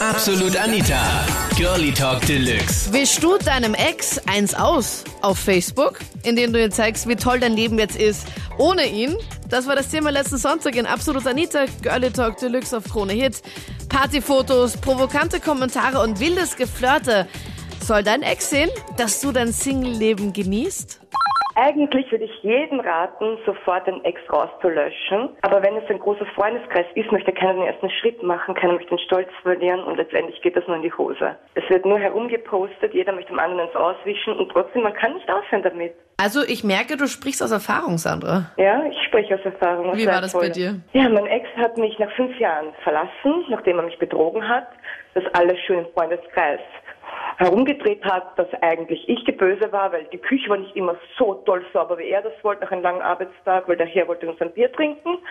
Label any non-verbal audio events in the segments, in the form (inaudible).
Absolut Anita. Girlie Talk Deluxe. Wischst du deinem Ex eins aus auf Facebook, indem du ihm zeigst, wie toll dein Leben jetzt ist ohne ihn? Das war das Thema letzten Sonntag in Absolut Anita, Girlie Talk Deluxe auf Krone Hit. Partyfotos, provokante Kommentare und wildes Geflirte. Soll dein Ex sehen, dass du dein Single-Leben genießt? Eigentlich würde ich jedem raten, sofort den Ex rauszulöschen. Aber wenn es ein großer Freundeskreis ist, möchte keiner den ersten Schritt machen, keiner möchte den Stolz verlieren und letztendlich geht das nur in die Hose. Es wird nur herumgepostet, jeder möchte dem anderen ins Auswischen und trotzdem, man kann nicht aufhören damit. Also ich merke, du sprichst aus Erfahrung, Sandra. Ja, ich spreche aus Erfahrung. Wie war das bei dir? Ja, mein Ex hat mich nach fünf Jahren verlassen, nachdem er mich betrogen hat. Das alles schön im Freundeskreis herumgedreht hat, dass eigentlich ich die Böse war, weil die Küche war nicht immer so toll sauber, wie er das wollte nach einem langen Arbeitstag, weil der Herr wollte uns ein Bier trinken. (laughs)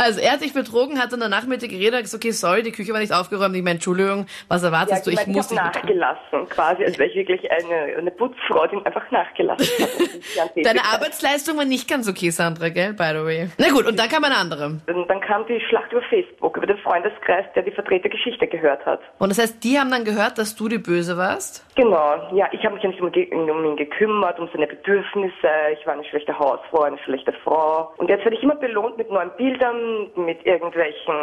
Also er hat dich betrogen, hat dann danach mit dir geredet, gesagt, okay, sorry, die Küche war nicht aufgeräumt, ich meine, Entschuldigung, was erwartest ja, du? Ich, ich muss dich nachgelassen, quasi, als wäre ich wirklich eine, eine Putzfrau, die einfach nachgelassen hat. (laughs) Deine Arbeitsleistung war nicht ganz okay, Sandra, gell, by the way. Na gut, und dann kam eine andere. Und dann kam die Schlacht über Facebook, über den Freundeskreis, der die verdrehte Geschichte gehört hat. Und das heißt, die haben dann gehört, dass du die Böse warst? Genau, ja, ich habe mich ja nicht um, um, ihn gekümmert, um seine Bedürfnisse. Ich war eine schlechte Hausfrau, eine schlechte Frau. Und jetzt werde ich immer belohnt mit neuen Bildern, mit irgendwelchen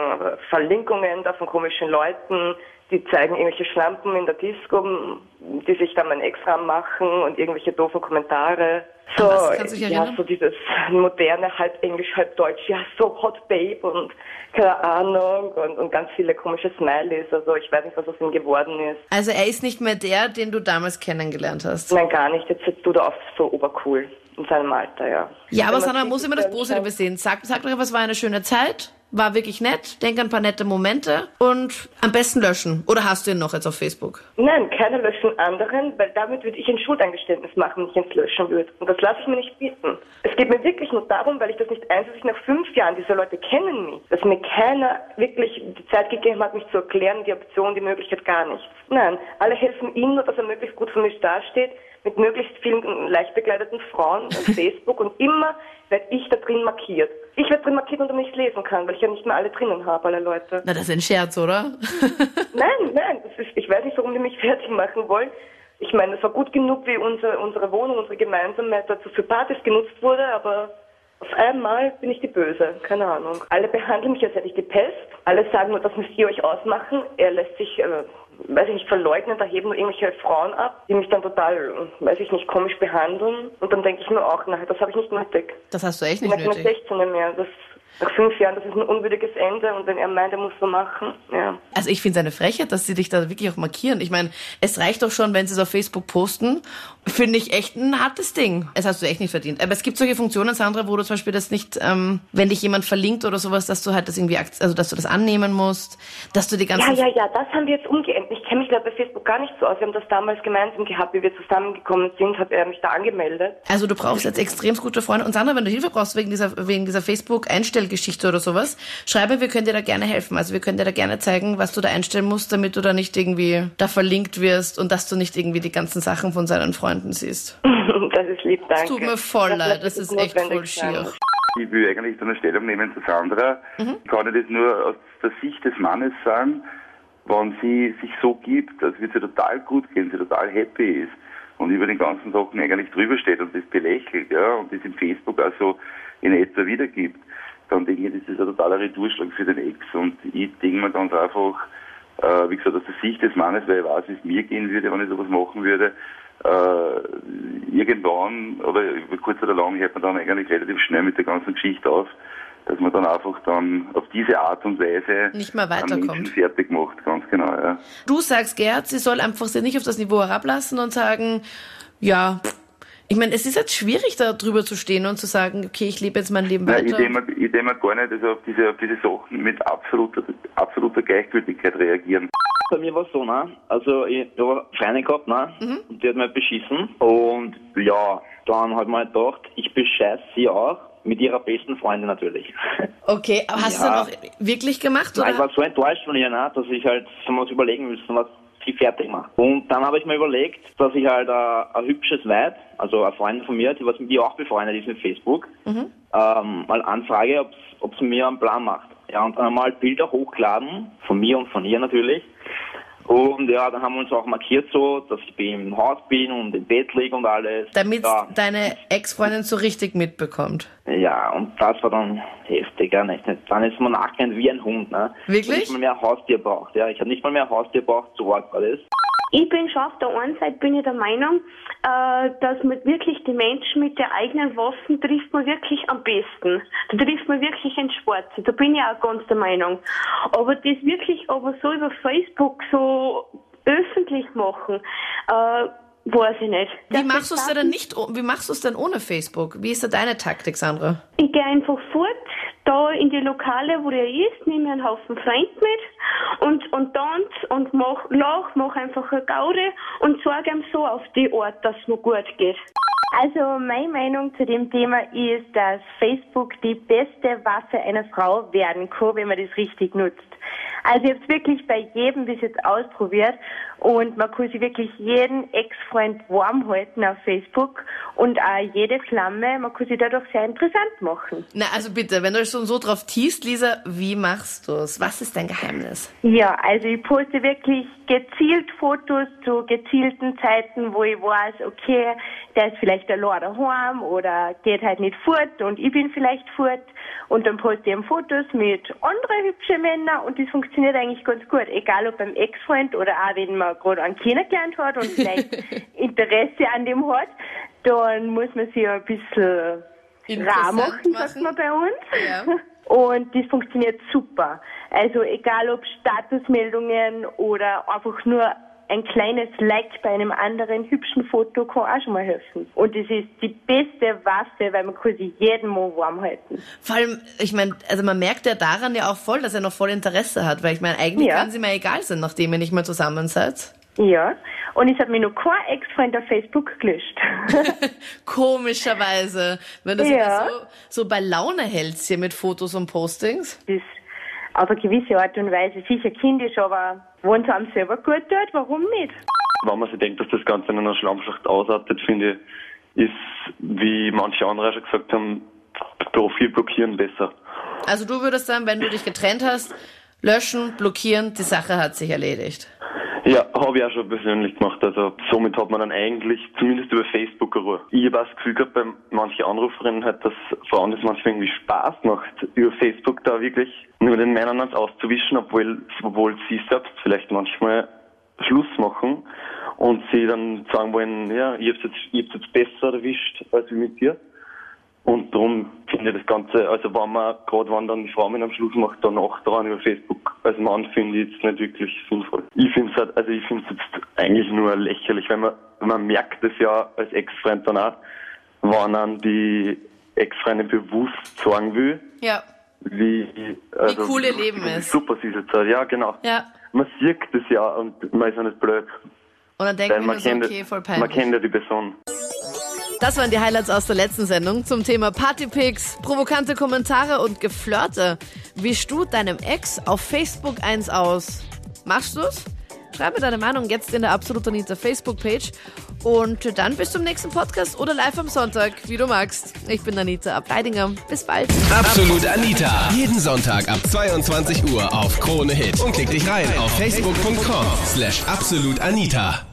Verlinkungen da von komischen Leuten. Die zeigen irgendwelche Schlampen in der Disco, die sich dann mein Extra machen und irgendwelche doofen Kommentare. So, ja, so dieses moderne, halb Englisch, halb Deutsch, ja, so Hot Babe und keine Ahnung und, und ganz viele komische Smileys. Also ich weiß nicht, was aus ihm geworden ist. Also er ist nicht mehr der, den du damals kennengelernt hast? Nein, gar nicht. Jetzt sitzt du da oft so obercool in seinem Alter, ja. Ja, aber Sandra, man muss immer das Positive sehen. Sag, sag doch, was war eine schöne Zeit? War wirklich nett, denk an ein paar nette Momente und am besten löschen. Oder hast du ihn noch jetzt auf Facebook? Nein, keine löschen anderen, weil damit würde ich ein Schuldeingeständnis machen, wenn ich ihn löschen würde. Und das lasse ich mir nicht bieten. Es geht mir wirklich nur darum, weil ich das nicht einsehe, nach fünf Jahren, diese Leute kennen mich, dass mir keiner wirklich die Zeit gegeben hat, mich zu erklären, die Option, die Möglichkeit gar nichts. Nein, alle helfen ihm nur, dass er möglichst gut für mich dasteht, mit möglichst vielen leicht begleiteten Frauen auf (laughs) Facebook und immer werde ich da drin markiert. Ich werde drin markiert und du nichts lesen kann, weil ich ja nicht mehr alle drinnen habe, alle Leute. Na, das ist ein Scherz, oder? (laughs) nein, nein, ist, ich weiß nicht, warum die mich (laughs) fertig machen wollen. Ich meine, es war gut genug, wie unsere, unsere Wohnung, unsere gemeinsame dazu für Partys genutzt wurde, aber auf einmal bin ich die Böse, keine Ahnung. Alle behandeln mich, als hätte ich die Pest. Alle sagen nur, das müsst ihr euch ausmachen. Er lässt sich, äh, weiß ich nicht, verleugnen, da heben nur irgendwelche Frauen ab, die mich dann total, weiß ich nicht, komisch behandeln. Und dann denke ich mir auch, nein, das habe ich nicht nötig. Das hast du echt nicht ich nötig. Ich 16 mehr. Das nach fünf Jahren, das ist ein unwürdiges Ende und wenn er meint, er muss so machen, ja. Also ich finde es eine Frechheit, dass sie dich da wirklich auch markieren. Ich meine, es reicht doch schon, wenn sie es auf Facebook posten. Finde ich echt ein hartes Ding. Es hast du echt nicht verdient. Aber es gibt solche Funktionen, Sandra, wo du zum Beispiel das nicht, ähm, wenn dich jemand verlinkt oder sowas, dass du halt das irgendwie, also dass du das annehmen musst, dass du die ganzen... Ja, ja, ja, das haben wir jetzt umgeändert. Ich kenne mich da bei Facebook gar nicht so aus. Wir haben das damals gemeinsam gehabt, wie wir zusammengekommen sind, hat er mich da angemeldet. Also du brauchst jetzt extrem gute Freunde. Und Sandra, wenn du Hilfe brauchst wegen dieser, wegen dieser Facebook-Einstellung, Geschichte oder sowas, schreibe, wir können dir da gerne helfen. Also wir können dir da gerne zeigen, was du da einstellen musst, damit du da nicht irgendwie da verlinkt wirst und dass du nicht irgendwie die ganzen Sachen von seinen Freunden siehst. (laughs) das ist lieb, danke. Es tut mir voll leid, das, das ist echt voll schier. Ich will eigentlich eine Stellung nehmen zu Sandra. Mhm. Ich kann das nur aus der Sicht des Mannes sagen, wenn sie sich so gibt, als würde sie total gut gehen, sie total happy ist und über den ganzen Sachen eigentlich drüber steht und das belächelt, ja, und das im Facebook also in etwa wiedergibt, dann denke ich, das ist ein totaler Retourschlag für den Ex. Und ich denke mir ganz einfach, äh, wie gesagt, aus der Sicht des Mannes, weil ich weiß, wie es mir gehen würde, wenn ich sowas machen würde, äh, irgendwann, oder über kurz oder lang, hört man dann eigentlich relativ schnell mit der ganzen Geschichte auf, dass man dann einfach dann auf diese Art und Weise nicht mehr weiterkommt. Fertig macht, ganz genau, ja. Du sagst, Gerd, sie soll einfach sie nicht auf das Niveau herablassen und sagen, ja, ich meine, es ist jetzt schwierig, da drüber zu stehen und zu sagen, okay, ich lebe jetzt mein Leben weiter. Nein, ich denke mir gar nicht also auf, diese, auf diese Sachen mit absoluter, absoluter Gleichgültigkeit reagieren. Bei mir war es so, ne? Also ich, ich habe eine Freundin gehabt, ne? Mhm. Und die hat mich beschissen. Und ja, dann hat man halt gedacht, ich bescheiß sie auch. Mit ihrer besten Freundin natürlich. (laughs) Okay, aber hast ja. du dann auch wirklich gemacht? Oder? Nein, ich war so enttäuscht von ihr, ne, dass ich halt so was überlegen müssen, was sie fertig macht. Und dann habe ich mir überlegt, dass ich halt ein, ein hübsches Weib, also eine Freundin von mir, die was ihr auch befreundet ist mit Facebook, mhm. ähm, mal anfrage, ob sie mir einen Plan macht. Ja, und dann mal Bilder hochladen, von mir und von ihr natürlich, Und ja, dann haben wir uns auch markiert so, dass ich im Haus bin und im Bett liege und alles. Damit ja. deine Ex-Freundin so richtig mitbekommt. Ja, und das war dann heftig, ja, nicht. Dann ist man nachgerannt wie ein Hund, ne? Wirklich? Ich nicht mal mehr Haustier braucht, ja. Ich habe nicht mal mehr ein Haustier braucht, so arg war das. Ich bin schon auf der einen Seite bin ich der Meinung, äh, dass man wirklich die Menschen mit der eigenen Waffen trifft man wirklich am besten. Da trifft man wirklich ein Schwarze. Da bin ich auch ganz der Meinung. Aber das wirklich aber so über Facebook so öffentlich machen, äh, weiß ich nicht. Wie machst du es denn nicht, wie machst du es denn ohne Facebook? Wie ist da deine Taktik, Sandra? Ich gehe einfach fort, da in die Lokale, wo der ist, nehme einen Haufen Freund mit und, und tanz und mach, lach, mach einfach eine Gaude und sorge ihm so auf die Art, dass es mir gut geht. Also meine Meinung zu dem Thema ist, dass Facebook die beste Waffe einer Frau werden kann, wenn man das richtig nutzt. Also ich habe es wirklich bei jedem bis jetzt ausprobiert und man kann sich wirklich jeden Ex-Freund warm halten auf Facebook und auch jede Flamme, man kann sich dadurch sehr interessant machen. Na, also bitte, wenn du schon so drauf tiest, Lisa, wie machst du es? Was ist dein Geheimnis? Ja, also ich poste wirklich gezielt Fotos zu gezielten Zeiten, wo ich weiß, okay, der ist vielleicht allein daheim oder geht halt nicht fort und ich bin vielleicht fort und dann poste ich Fotos mit anderen hübschen Männern und das funktioniert eigentlich ganz gut, egal ob beim Ex-Freund oder auch wenn man gerade einen kennengelernt hat und vielleicht (laughs) Interesse an dem hat, dann muss man sich ein bisschen rar machen, sagt man bei uns. Ja. (laughs) Und das funktioniert super. Also egal ob Statusmeldungen oder einfach nur ein kleines Like bei einem anderen hübschen Foto kann auch schon mal helfen. Und das ist die beste Waffe, weil man kann sich jeden Mal warm halten. Vor allem, ich meine, also man merkt ja daran ja auch voll, dass er noch voll Interesse hat, weil ich meine, eigentlich Ja. können sie mir egal sein, nachdem ihr nicht mehr zusammen seid. Ja. Und ich habe mir noch kein Ex-Freund auf Facebook gelöscht. (laughs) Komischerweise, wenn du sie Ja. so, so bei Laune hältst hier mit Fotos und Postings. das auf eine gewisse Art und Weise sicher kindisch, aber wenn es einem selber gut tut, warum nicht? wenn man sich denkt, dass das Ganze in einer Schlammschacht ausartet, finde ich, ist, wie manche andere schon gesagt haben, Profil blockieren besser. Also du würdest sagen, wenn du dich getrennt hast, löschen, blockieren, die Sache hat sich erledigt. Ja, habe ich auch schon persönlich gemacht. Also somit hat man dann eigentlich zumindest über Facebook eine Ruhe. Ich habe auch das Gefühl gehabt bei manchen Anruferinnen halt, dass Frauen das manchmal irgendwie Spaß macht, über Facebook da wirklich nur den Männern ans auszuwischen, obwohl, obwohl sie selbst vielleicht manchmal Schluss machen und sie dann sagen wollen, ja, ich hab's jetzt, ich hab's jetzt besser erwischt als mit dir. Und darum finde ich das Ganze, also wenn man, gerade wenn dann die Frau mit einem Schluss macht, danach dran über Facebook, als Mann finde ich es nicht wirklich sinnvoll. Ich finde es halt, also ich finde es jetzt eigentlich nur lächerlich, weil man, man merkt es ja als Ex-Freund dann auch, wenn dann die Ex-Freundin bewusst sagen will, Ja. wie, also, cool ihr Leben wie ist. super sie es jetzt. Ja, genau. Ja. Man sieht das ja und man ist ja nicht blöd. Und dann denkt man man so, kennt, okay, voll man peinlich. kennt ja die Person. Das waren die Highlights aus der letzten Sendung zum Thema Partypics, provokante Kommentare und Geflirte. Wischst du deinem Ex auf Facebook eins aus? Machst du's? Schreib mir deine Meinung jetzt in der Absolut Anita Facebook-Page. Und dann bis zum nächsten Podcast oder live am Sonntag, wie du magst. Ich bin Anita Ableidinger. Bis bald. Absolut Anita. Jeden Sonntag ab 22 Uhr auf Krone Hit. Und klick dich rein auf facebook.com slash absolutanita.